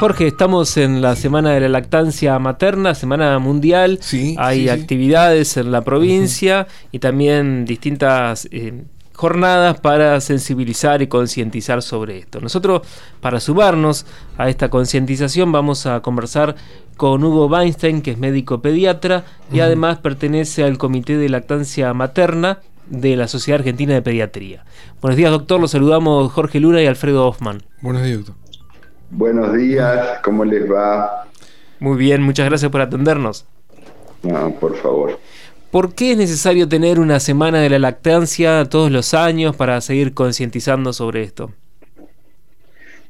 Jorge, estamos en la Semana de la Lactancia Materna, Semana Mundial. Sí, Hay sí, sí. actividades en la provincia y también distintas eh, jornadas para sensibilizar y concientizar sobre esto. Nosotros, para sumarnos a esta concientización, vamos a conversar con Hugo Weinstein, que es médico pediatra y además pertenece al Comité de Lactancia Materna de la Sociedad Argentina de Pediatría. Buenos días, doctor. Los saludamos Jorge Luna y Alfredo Hoffman. Buenos días, doctor. Buenos días, ¿cómo les va? Muy bien, muchas gracias por atendernos. No, por favor. ¿Por qué es necesario tener una semana de la lactancia todos los años para seguir concientizando sobre esto?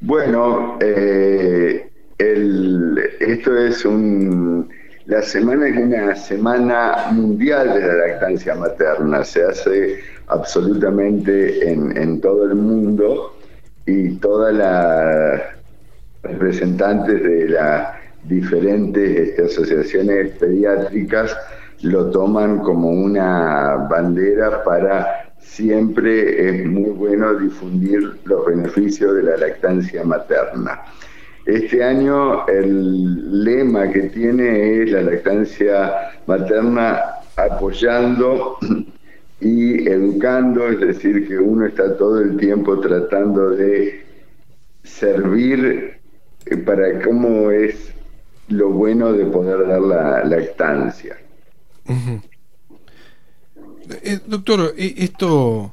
Bueno, eh, el- esto es un... La semana es una semana mundial de la lactancia materna. Se hace absolutamente en, en todo el mundo y todas las representantes de las diferentes este, asociaciones pediátricas lo toman como una bandera para siempre es muy bueno difundir los beneficios de la lactancia materna. Este año el lema que tiene es la lactancia materna apoyando y educando, es decir, que uno está todo el tiempo tratando de servir para cómo es lo bueno de poder dar la lactancia. Eh, doctor, eh, esto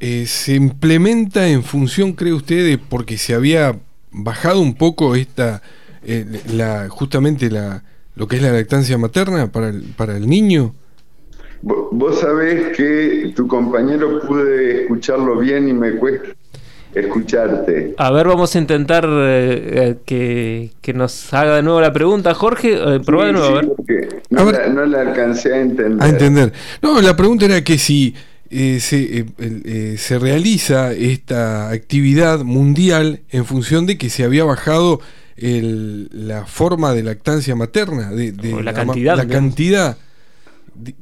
eh, se implementa en función, cree usted, de porque se había bajado un poco esta, eh, la, justamente la, lo que es la lactancia materna para el, para el niño. Vo- Vos sabés que tu compañero pude escucharlo bien y me cuesta escucharte. A ver, vamos a intentar eh, eh, que, que nos haga de nuevo la pregunta. Jorge, eh, probá de nuevo, sí, a ver. A no, ver. la, no la alcancé a entender. A entender. No, la pregunta era que si eh, se, eh, el- eh, se realiza esta actividad mundial en función de que se había bajado el- la forma de lactancia materna, de, la ma- cantidad, la cantidad de-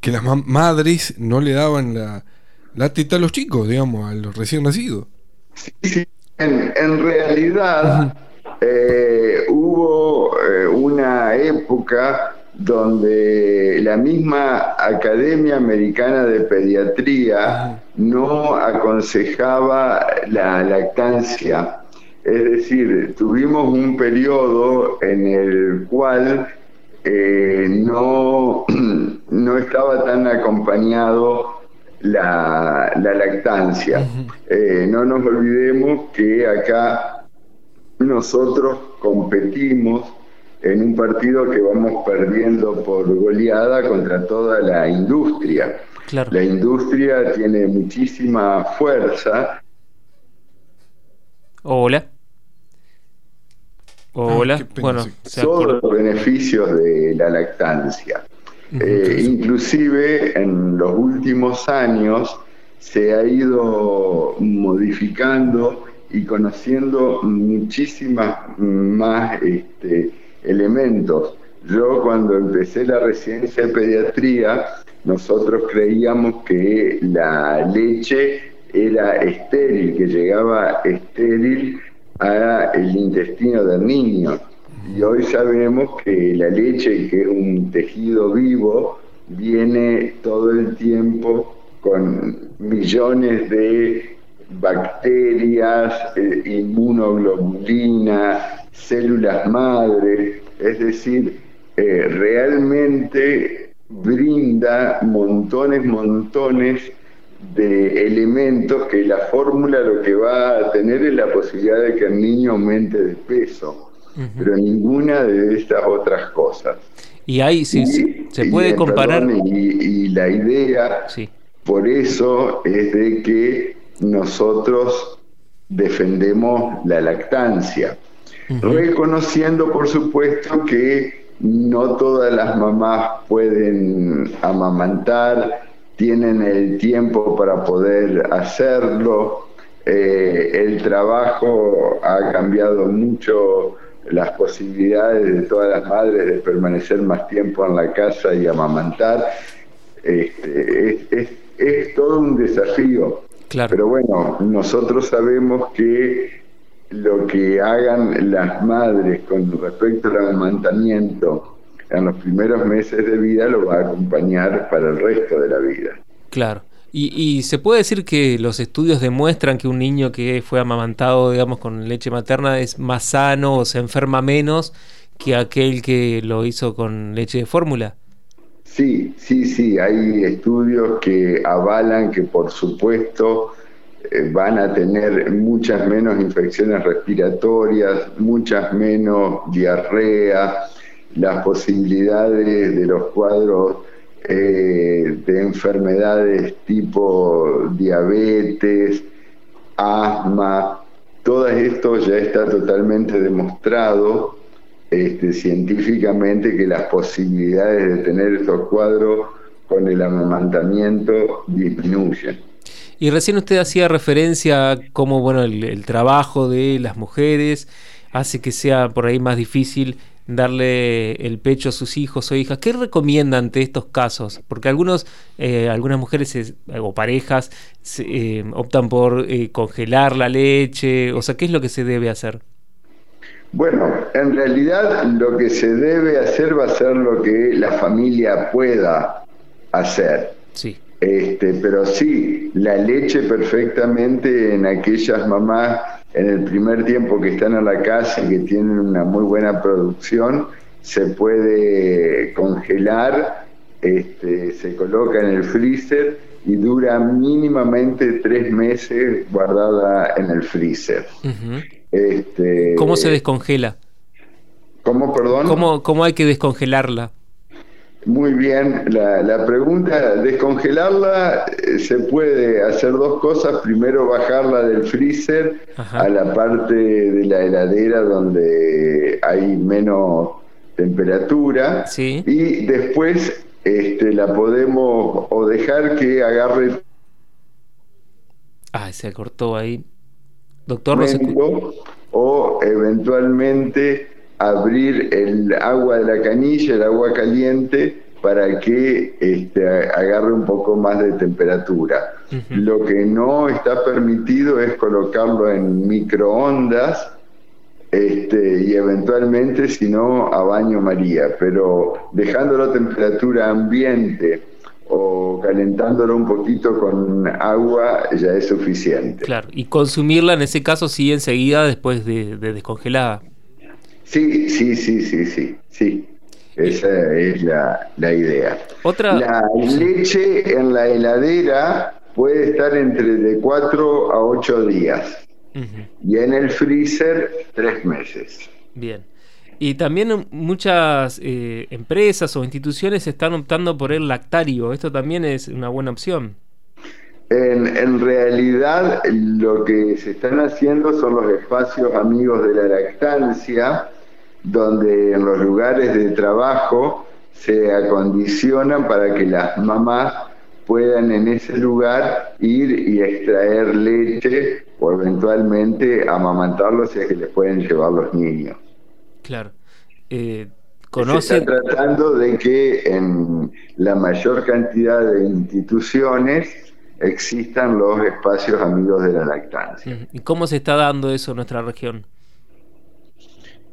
que las ma- madres no le daban la, la teta a los chicos, digamos, a los recién nacidos. Sí, en, en realidad eh, hubo eh, una época donde la misma Academia Americana de Pediatría no aconsejaba la lactancia. Es decir, tuvimos un periodo en el cual eh, no, no estaba tan acompañado la, la lactancia. Eh, no nos olvidemos que acá nosotros competimos en un partido que vamos perdiendo por goleada contra toda la industria. Claro. La industria tiene muchísima fuerza Hola. Hola. qué pena, bueno, se todos los beneficios de la lactancia. Eh, inclusive en los últimos años se ha ido modificando y conociendo muchísimas más este, elementos. Yo cuando empecé la residencia de pediatría, nosotros creíamos que la leche era estéril, que llegaba estéril al intestino del niño. Y hoy sabemos que la leche, que es un tejido vivo, viene todo el tiempo con millones de bacterias, eh, inmunoglobulina, células madre, es decir, eh, realmente brinda montones, montones de elementos que la fórmula lo que va a tener es la posibilidad de que el niño aumente de peso, pero ninguna de estas otras cosas. Y ahí sí, Y- se y, puede eh, comparar. perdón, y, y la idea Sí. por eso es de que nosotros defendemos la lactancia, reconociendo por supuesto que no todas las mamás pueden amamantar, tienen el tiempo para poder hacerlo, eh, el trabajo ha cambiado mucho las posibilidades de todas las madres de permanecer más tiempo en la casa y amamantar. Este, es, es- es todo un desafío. Claro. Pero bueno, nosotros sabemos que lo que hagan las madres con respecto al amamantamiento en los primeros meses de vida lo va a acompañar para el resto de la vida. Claro. Y, se puede decir que los estudios demuestran que un niño que fue amamantado, digamos, con leche materna es más sano o se enferma menos que aquel que lo hizo con leche de fórmula. Sí, sí, sí, hay estudios que avalan que por supuesto eh, van a tener muchas menos infecciones respiratorias, muchas menos diarrea, las posibilidades de los cuadros eh, de enfermedades tipo diabetes, asma, todo esto ya está totalmente demostrado este, científicamente que las posibilidades de tener estos cuadros con el amamantamiento disminuyen. Y recién usted hacía referencia a cómo bueno, el, trabajo de las mujeres hace que sea por ahí más difícil darle el pecho a sus hijos o hijas. ¿Qué recomienda ante estos casos? Porque algunos, eh, algunas mujeres o parejas eh, optan por eh, congelar la leche. O sea, ¿qué es lo que se debe hacer? Bueno, en realidad lo que se debe hacer va a ser lo que la familia pueda hacer. Sí. Este, pero sí, la leche perfectamente en aquellas mamás en el primer tiempo que están en la casa y que tienen una muy buena producción, se puede congelar, este, se coloca en el freezer y dura mínimamente tres meses guardada en el freezer. este, ¿Cómo se descongela? ¿Cómo, perdón? ¿Cómo, ¿Cómo hay que descongelarla? Muy bien, la, pregunta, descongelarla eh, se puede hacer dos cosas. Primero bajarla del freezer a la parte de la heladera donde hay menos temperatura y después este, la podemos o dejar que agarre... Ah, se cortó ahí. Doctor, no o eventualmente abrir el agua de la canilla, el agua caliente, para que este, agarre un poco más de temperatura. Lo que no está permitido es colocarlo en microondas este, y eventualmente, si no, a baño María, pero dejándolo a temperatura ambiente o calentándolo un poquito con agua ya es suficiente. Claro, y consumirla en ese caso sí enseguida después de descongelada. Sí, sí, sí, sí, sí, sí. Esa es la, idea. ¿Otra? La leche en la heladera puede estar entre de 4 a 8 días. Y en el freezer, 3 meses. Bien. Y también muchas eh, empresas o instituciones están optando por el lactario. Esto también es una buena opción. En, realidad lo que se están haciendo son los espacios amigos de la lactancia, donde en los lugares de trabajo se acondicionan para que las mamás puedan en ese lugar ir y extraer leche o eventualmente amamantarlos si es que les pueden llevar los niños. Claro. Eh, Se está tratando de que en la mayor cantidad de instituciones existan los espacios amigos de la lactancia. ¿Y cómo se está dando eso en nuestra región?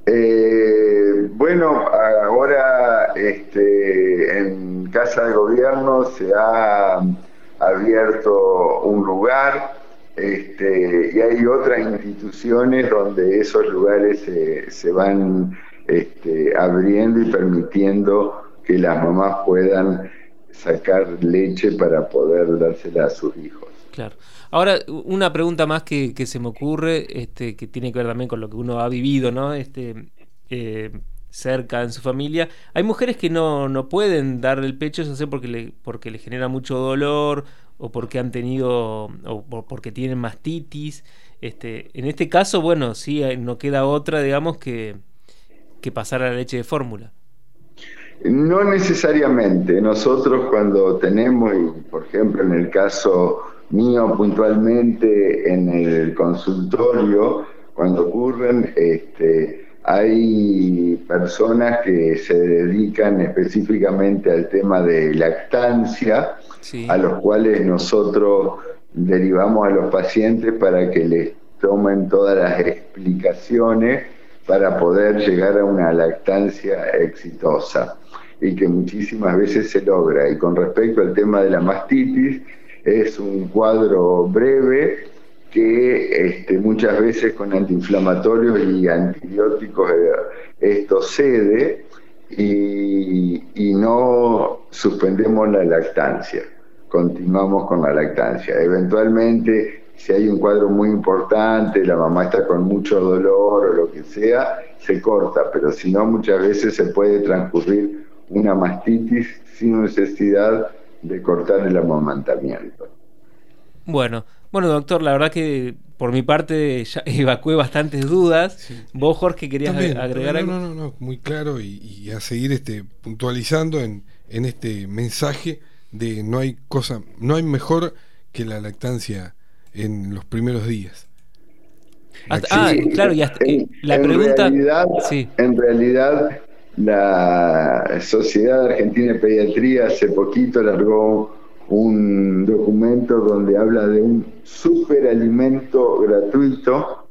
Eh, bueno, ahora este, en Casa de Gobierno se ha abierto un lugar este, y hay otras instituciones donde esos lugares se, van este, abriendo y permitiendo que las mamás puedan sacar leche para poder dársela a sus hijos. Claro. Ahora, una pregunta más que, se me ocurre, que tiene que ver también con lo que uno ha vivido, ¿no? Este, eh, cerca en su familia. Hay mujeres que no, no pueden dar el pecho, ya sé porque le, porque le genera mucho dolor o porque han tenido o porque tienen mastitis. Este, en este caso, bueno, sí, no queda otra, digamos, que, que pasar a la leche de fórmula. No necesariamente. Nosotros cuando tenemos, por ejemplo, en el caso mío puntualmente en el consultorio, cuando ocurren, este, hay personas que se dedican específicamente al tema de lactancia, a los cuales nosotros derivamos a los pacientes para que les tomen todas las explicaciones para poder llegar a una lactancia exitosa y que muchísimas veces se logra. Y con respecto al tema de la mastitis, es un cuadro breve que este, muchas veces con antiinflamatorios y antibióticos eh, esto cede y, y no suspendemos la lactancia, continuamos con la lactancia. Eventualmente si hay un cuadro muy importante, la mamá está con mucho dolor o lo que sea, se corta, pero si no, muchas veces se puede transcurrir una mastitis sin necesidad de cortar el amamantamiento. Bueno, bueno, doctor, la verdad que por mi parte ya evacué bastantes dudas. Vos, Jorge, querías agregar algo. No, no, no, muy claro y, a seguir este, puntualizando en, en este mensaje de no hay cosa, no hay mejor que la lactancia en los primeros días. ah, claro, y eh, la pregunta. En realidad, la Sociedad Argentina de Pediatría hace poquito largó un documento donde habla de un superalimento gratuito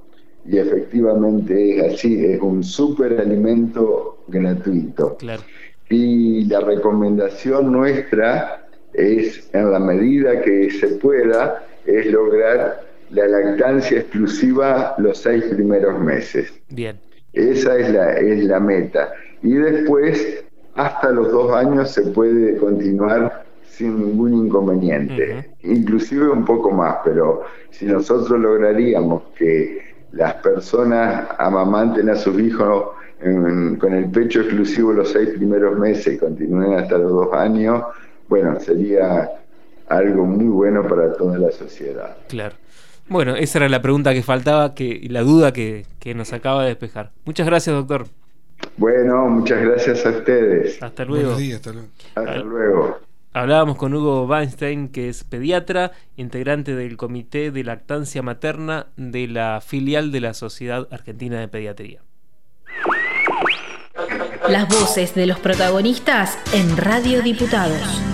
y efectivamente es así, es un superalimento gratuito. Claro. Y la recomendación nuestra es, en la medida que se pueda, es lograr la lactancia exclusiva los seis primeros meses. Bien. Esa es la, es la meta. Y después, hasta los dos años, se puede continuar sin ningún inconveniente, inclusive un poco más, pero si nosotros lograríamos que las personas amamanten a sus hijos con el pecho exclusivo los seis primeros meses y continúen hasta los dos años, bueno, sería algo muy bueno para toda la sociedad. Claro. Bueno, esa era la pregunta que faltaba que, y la duda que, nos acaba de despejar. Muchas gracias, doctor. Bueno, muchas gracias a ustedes. Hasta luego. hasta luego. Hasta luego. Hablábamos con Hugo Weinstein, que es pediatra, integrante del Comité de Lactancia Materna de la filial de la Sociedad Argentina de Pediatría. Las voces de los protagonistas en Radio Diputados.